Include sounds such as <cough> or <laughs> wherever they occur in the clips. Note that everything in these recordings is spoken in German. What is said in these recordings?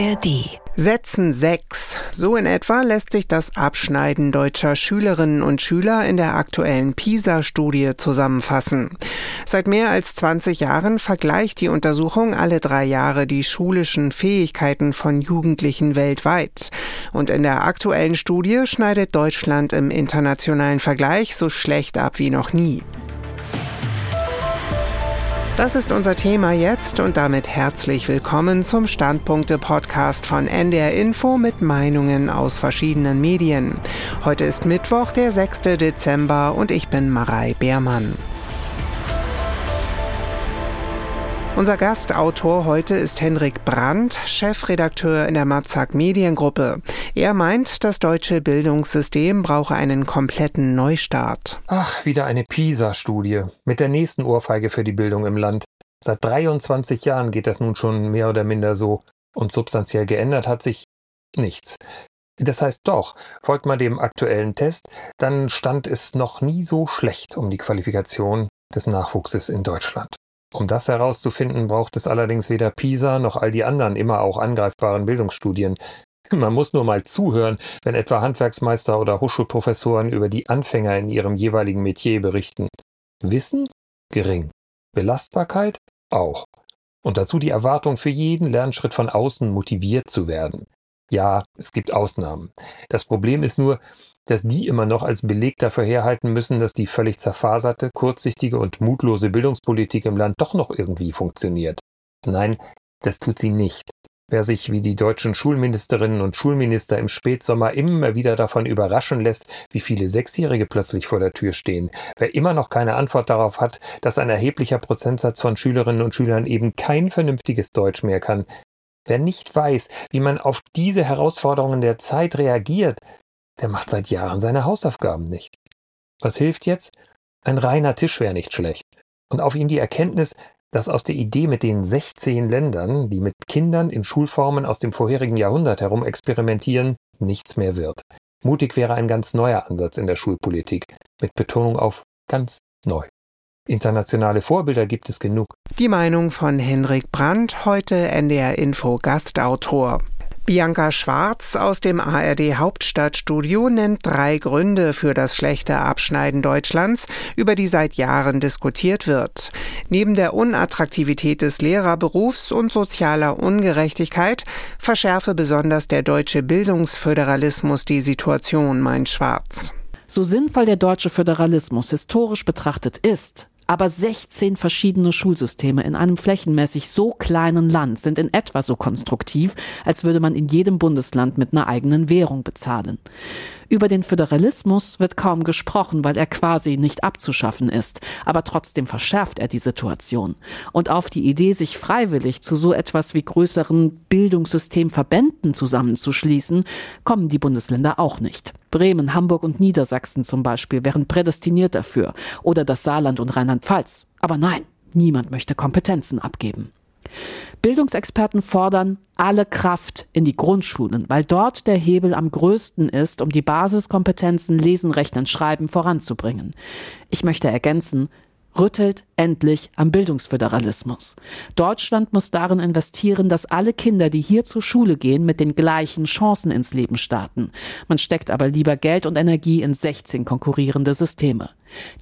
ARD. Sätzen 6. So in etwa lässt sich das Abschneiden deutscher Schülerinnen und Schüler in der aktuellen PISA-Studie zusammenfassen. Seit mehr als 20 Jahren vergleicht die Untersuchung alle drei Jahre die schulischen Fähigkeiten von Jugendlichen weltweit. Und in der aktuellen Studie schneidet Deutschland im internationalen Vergleich so schlecht ab wie noch nie. Das ist unser Thema jetzt und damit herzlich willkommen zum Standpunkte-Podcast von NDR Info mit Meinungen aus verschiedenen Medien. Heute ist Mittwoch, der 6. Dezember und ich bin Marei Beermann. Unser Gastautor heute ist Henrik Brandt, Chefredakteur in der Matzak Mediengruppe. Er meint, das deutsche Bildungssystem brauche einen kompletten Neustart. Ach, wieder eine PISA-Studie mit der nächsten Ohrfeige für die Bildung im Land. Seit 23 Jahren geht das nun schon mehr oder minder so und substanziell geändert hat sich nichts. Das heißt doch, folgt man dem aktuellen Test, dann stand es noch nie so schlecht um die Qualifikation des Nachwuchses in Deutschland. Um das herauszufinden, braucht es allerdings weder PISA noch all die anderen immer auch angreifbaren Bildungsstudien. <laughs> Man muss nur mal zuhören, wenn etwa Handwerksmeister oder Hochschulprofessoren über die Anfänger in ihrem jeweiligen Metier berichten. Wissen? Gering. Belastbarkeit? Auch. Und dazu die Erwartung, für jeden Lernschritt von außen motiviert zu werden. Ja, es gibt Ausnahmen. Das Problem ist nur, dass die immer noch als Beleg dafür herhalten müssen, dass die völlig zerfaserte, kurzsichtige und mutlose Bildungspolitik im Land doch noch irgendwie funktioniert. Nein, das tut sie nicht. Wer sich wie die deutschen Schulministerinnen und Schulminister im Spätsommer immer wieder davon überraschen lässt, wie viele Sechsjährige plötzlich vor der Tür stehen, wer immer noch keine Antwort darauf hat, dass ein erheblicher Prozentsatz von Schülerinnen und Schülern eben kein vernünftiges Deutsch mehr kann, wer nicht weiß, wie man auf diese Herausforderungen der Zeit reagiert, der macht seit Jahren seine Hausaufgaben nicht. Was hilft jetzt? Ein reiner Tisch wäre nicht schlecht. Und auf ihm die Erkenntnis, dass aus der Idee mit den 16 Ländern, die mit Kindern in Schulformen aus dem vorherigen Jahrhundert herum experimentieren, nichts mehr wird. Mutig wäre ein ganz neuer Ansatz in der Schulpolitik, mit Betonung auf ganz neu. Internationale Vorbilder gibt es genug. Die Meinung von Henrik Brandt, heute NDR Info Gastautor. Bianca Schwarz aus dem ARD Hauptstadtstudio nennt drei Gründe für das schlechte Abschneiden Deutschlands, über die seit Jahren diskutiert wird. Neben der Unattraktivität des Lehrerberufs und sozialer Ungerechtigkeit verschärfe besonders der deutsche Bildungsföderalismus die Situation, meint Schwarz. So sinnvoll der deutsche Föderalismus historisch betrachtet ist, aber 16 verschiedene Schulsysteme in einem flächenmäßig so kleinen Land sind in etwa so konstruktiv, als würde man in jedem Bundesland mit einer eigenen Währung bezahlen. Über den Föderalismus wird kaum gesprochen, weil er quasi nicht abzuschaffen ist, aber trotzdem verschärft er die Situation. Und auf die Idee, sich freiwillig zu so etwas wie größeren Bildungssystemverbänden zusammenzuschließen, kommen die Bundesländer auch nicht. Bremen, Hamburg und Niedersachsen zum Beispiel wären prädestiniert dafür oder das Saarland und Rheinland-Pfalz. Aber nein, niemand möchte Kompetenzen abgeben. Bildungsexperten fordern alle Kraft in die Grundschulen, weil dort der Hebel am größten ist, um die Basiskompetenzen Lesen, Rechnen, Schreiben voranzubringen. Ich möchte ergänzen, rüttelt endlich am Bildungsföderalismus. Deutschland muss darin investieren, dass alle Kinder, die hier zur Schule gehen, mit den gleichen Chancen ins Leben starten. Man steckt aber lieber Geld und Energie in 16 konkurrierende Systeme.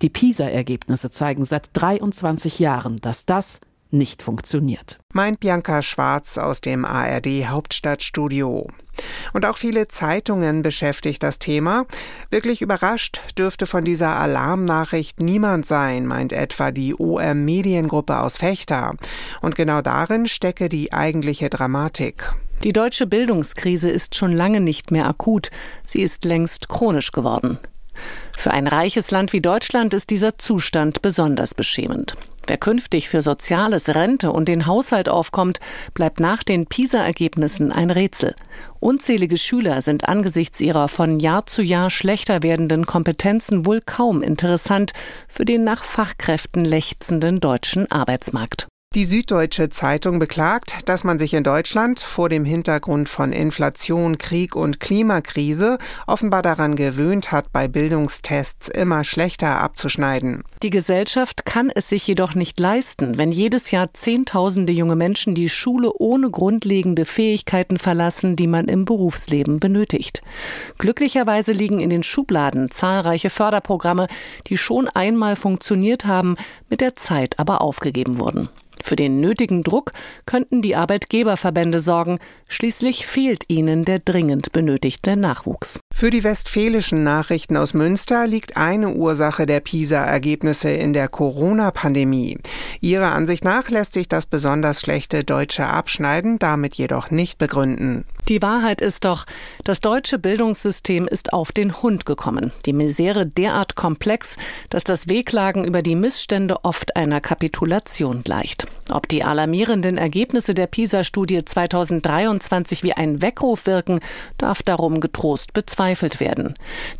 Die PISA-Ergebnisse zeigen seit 23 Jahren, dass das nicht funktioniert. Meint Bianca Schwarz aus dem ARD Hauptstadtstudio. Und auch viele Zeitungen beschäftigt das Thema. Wirklich überrascht dürfte von dieser Alarmnachricht niemand sein, meint etwa die OM Mediengruppe aus Fechter. Und genau darin stecke die eigentliche Dramatik. Die deutsche Bildungskrise ist schon lange nicht mehr akut. Sie ist längst chronisch geworden. Für ein reiches Land wie Deutschland ist dieser Zustand besonders beschämend. Wer künftig für Soziales, Rente und den Haushalt aufkommt, bleibt nach den PISA-Ergebnissen ein Rätsel. Unzählige Schüler sind angesichts ihrer von Jahr zu Jahr schlechter werdenden Kompetenzen wohl kaum interessant für den nach Fachkräften lechzenden deutschen Arbeitsmarkt. Die Süddeutsche Zeitung beklagt, dass man sich in Deutschland vor dem Hintergrund von Inflation, Krieg und Klimakrise offenbar daran gewöhnt hat, bei Bildungstests immer schlechter abzuschneiden. Die Gesellschaft kann es sich jedoch nicht leisten, wenn jedes Jahr Zehntausende junge Menschen die Schule ohne grundlegende Fähigkeiten verlassen, die man im Berufsleben benötigt. Glücklicherweise liegen in den Schubladen zahlreiche Förderprogramme, die schon einmal funktioniert haben, mit der Zeit aber aufgegeben wurden. Für den nötigen Druck könnten die Arbeitgeberverbände sorgen, schließlich fehlt ihnen der dringend benötigte Nachwuchs. Für die westfälischen Nachrichten aus Münster liegt eine Ursache der PISA-Ergebnisse in der Corona-Pandemie. Ihrer Ansicht nach lässt sich das besonders schlechte deutsche Abschneiden damit jedoch nicht begründen. Die Wahrheit ist doch, das deutsche Bildungssystem ist auf den Hund gekommen. Die Misere derart komplex, dass das Wehklagen über die Missstände oft einer Kapitulation gleicht. Ob die alarmierenden Ergebnisse der PISA-Studie 2023 wie ein Weckruf wirken, darf darum getrost bezweifelt werden.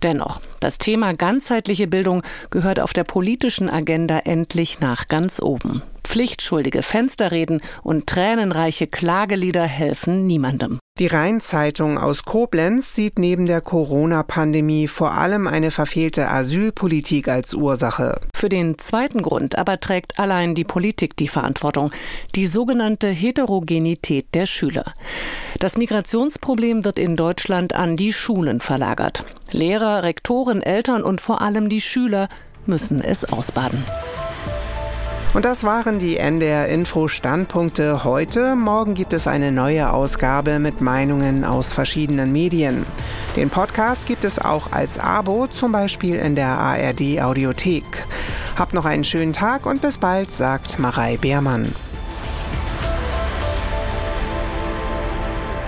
Dennoch, das Thema ganzheitliche Bildung gehört auf der politischen Agenda endlich nach ganz oben. Pflichtschuldige Fensterreden und tränenreiche Klagelieder helfen niemandem. Die Rheinzeitung aus Koblenz sieht neben der Corona-Pandemie vor allem eine verfehlte Asylpolitik als Ursache. Für den zweiten Grund aber trägt allein die Politik die Verantwortung, die sogenannte Heterogenität der Schüler. Das Migrationsproblem wird in Deutschland an die Schulen verlagert. Lehrer, Rektoren, Eltern und vor allem die Schüler müssen es ausbaden. Und das waren die NDR Info Standpunkte heute. Morgen gibt es eine neue Ausgabe mit Meinungen aus verschiedenen Medien. Den Podcast gibt es auch als Abo, zum Beispiel in der ARD Audiothek. Habt noch einen schönen Tag und bis bald, sagt Marei Beermann.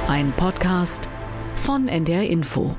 Ein Podcast von NDR Info.